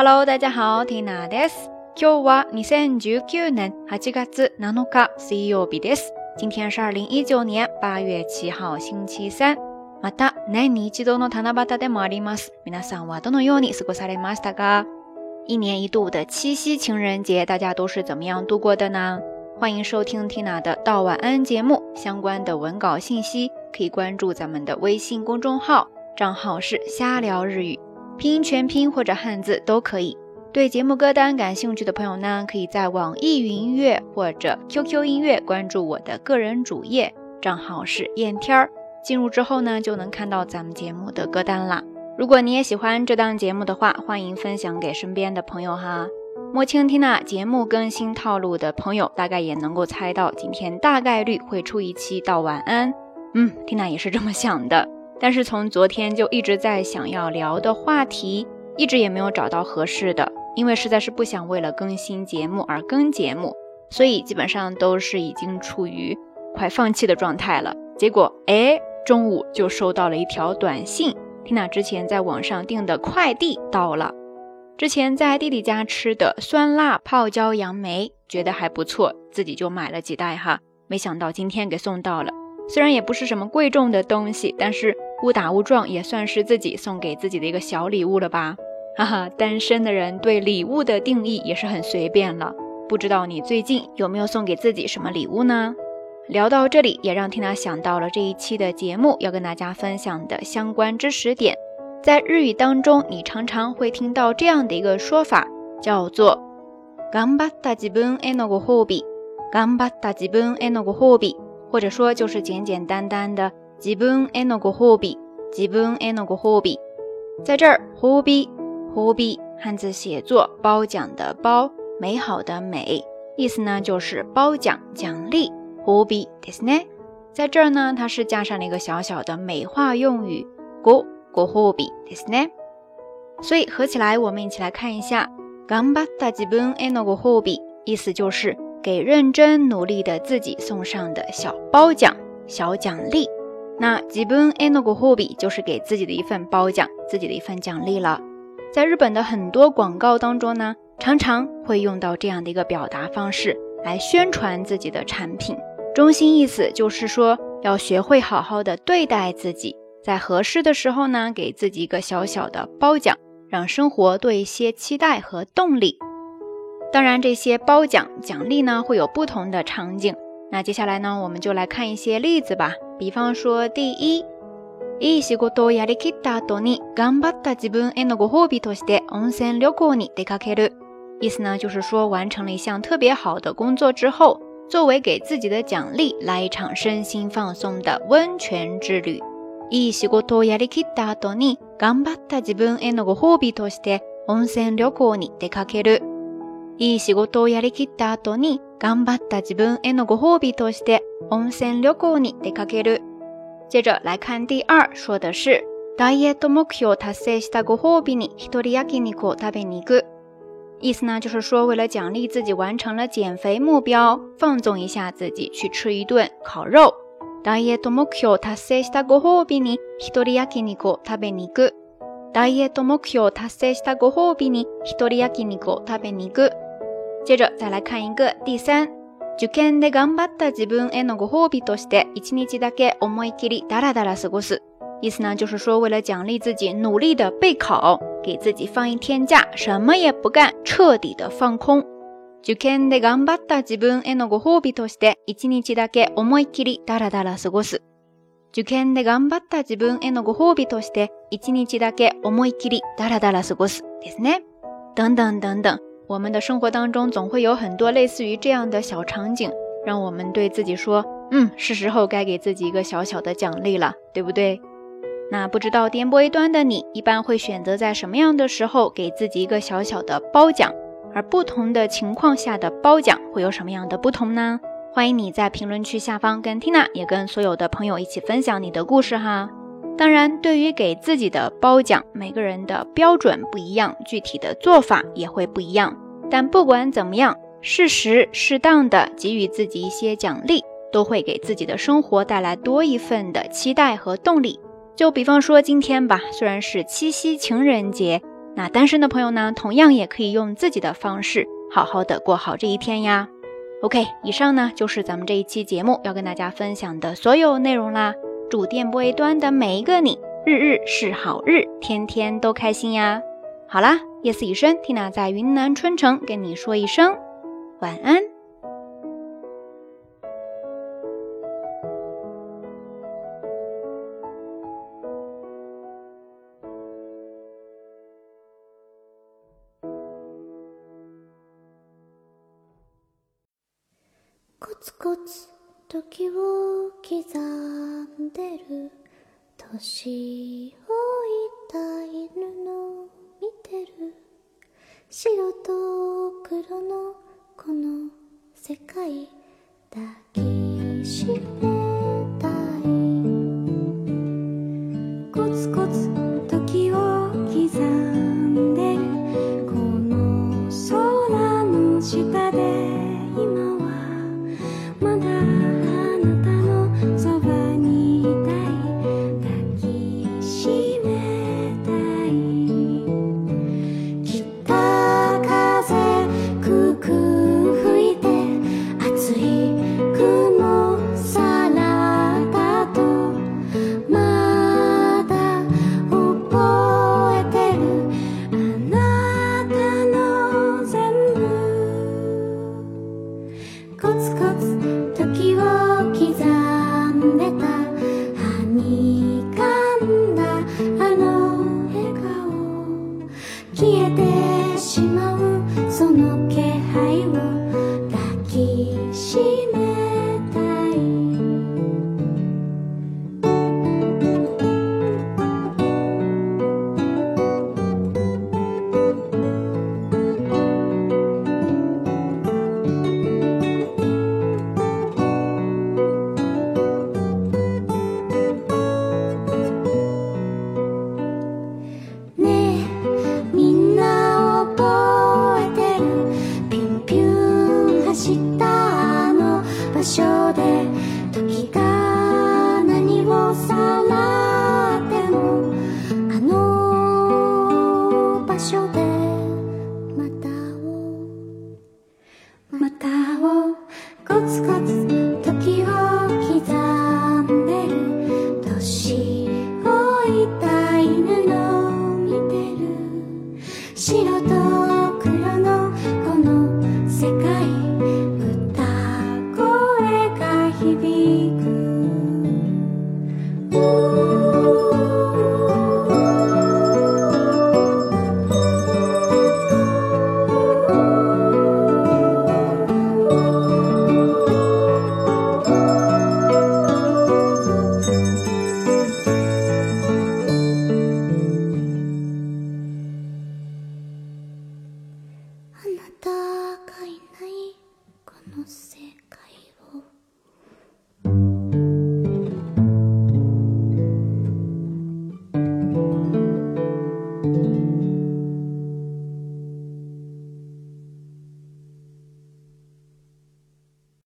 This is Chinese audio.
Hello，大家好，Tina です。今日は二千十九年八月七日水曜日です。今天是二零一九年八月七号星期三。また年に一度の七夕でもあります。皆さんはどのように過ごされましたか？一年一度的七夕情人节，大家都是怎么样度过的呢？欢迎收听 Tina 的道晚安节目。相关的文稿信息可以关注咱们的微信公众号，账号是瞎聊日语。拼音全拼或者汉字都可以。对节目歌单感兴趣的朋友呢，可以在网易云音乐或者 QQ 音乐关注我的个人主页，账号是燕天儿。进入之后呢，就能看到咱们节目的歌单啦。如果你也喜欢这档节目的话，欢迎分享给身边的朋友哈。摸清缇娜节目更新套路的朋友，大概也能够猜到，今天大概率会出一期道晚安。嗯缇娜也是这么想的。但是从昨天就一直在想要聊的话题，一直也没有找到合适的，因为实在是不想为了更新节目而更节目，所以基本上都是已经处于快放弃的状态了。结果哎，中午就收到了一条短信，天哪！之前在网上订的快递到了，之前在弟弟家吃的酸辣泡椒杨梅，觉得还不错，自己就买了几袋哈。没想到今天给送到了，虽然也不是什么贵重的东西，但是。误打误撞也算是自己送给自己的一个小礼物了吧，哈哈！单身的人对礼物的定义也是很随便了。不知道你最近有没有送给自己什么礼物呢？聊到这里，也让缇娜想到了这一期的节目要跟大家分享的相关知识点。在日语当中，你常常会听到这样的一个说法，叫做“頑張った自分へのご褒美”，“頑張った自分へのご褒美”，或者说就是简简单单的。自分へのご褒美、自分へのご褒美，在这儿褒美、褒美汉字写作褒奖的褒，美好的美，意思呢就是褒奖奖励。褒美的是呢，在这儿呢它是加上了一个小小的美化用语，ごご褒美的是呢，所以合起来我们一起来看一下，頑張った自分あのご褒美，意思就是给认真努力的自己送上的小褒奖、小奖励。那基本那个 o 币就是给自己的一份褒奖，自己的一份奖励了。在日本的很多广告当中呢，常常会用到这样的一个表达方式来宣传自己的产品。中心意思就是说，要学会好好的对待自己，在合适的时候呢，给自己一个小小的褒奖，让生活多一些期待和动力。当然，这些褒奖奖励呢，会有不同的场景。那接下来呢，我们就来看一些例子吧。比方说第一、いい仕事をやりきった後に頑張った自分へのご褒美として温泉旅行に出かける。意思呢就是说完成了一项特别好的工作之后，作为给自己的奖励，来一场身心放松的温泉之旅。いい仕事をやりきった後に頑張った自分へのご褒美として温泉旅行に出かける。いい仕事をやりきった後に頑張った自分へのご褒美として温泉旅行に出かける。接着来看第二，说的是ダイエット目標を達成したご褒美に一人焼肉を食べに行く。意思呢，就是说为了奖励自己完成了减肥目标，放纵一下自己，去吃一顿烤肉。ダイエット目標を達成したご褒美に一人焼肉を食べに行く。ダイエット目標を達成したご褒美に一人焼肉を食べに行く。接着再来看一个第三。受験で頑張った自分へのご褒美として一日だけ思い切りダラダラ過ごす。意思呢，就是说，为了奖励自己努力的备考，给自己放一天假，什么也不干，彻底的放空。受験で頑張った自分へのご褒美として一日だけ思い切りダラダラ過ごす。受験で頑張った自分へのご褒美として一日だけ思い切りダラダラ過ごすですね。等等等等。我们的生活当中总会有很多类似于这样的小场景，让我们对自己说：“嗯，是时候该给自己一个小小的奖励了，对不对？”那不知道颠簸一端的你，一般会选择在什么样的时候给自己一个小小的褒奖？而不同的情况下的褒奖会有什么样的不同呢？欢迎你在评论区下方跟 Tina 也跟所有的朋友一起分享你的故事哈。当然，对于给自己的褒奖，每个人的标准不一样，具体的做法也会不一样。但不管怎么样，适时、适当的给予自己一些奖励，都会给自己的生活带来多一份的期待和动力。就比方说今天吧，虽然是七夕情人节，那单身的朋友呢，同样也可以用自己的方式，好好的过好这一天呀。OK，以上呢就是咱们这一期节目要跟大家分享的所有内容啦。主电波一端的每一个你，日日是好日，天天都开心呀！好啦，夜色已深，Tina 在云南春城跟你说一声晚安。んでる年老いた犬の見てる白と黒のこの世界抱きしめ Shimao No sé.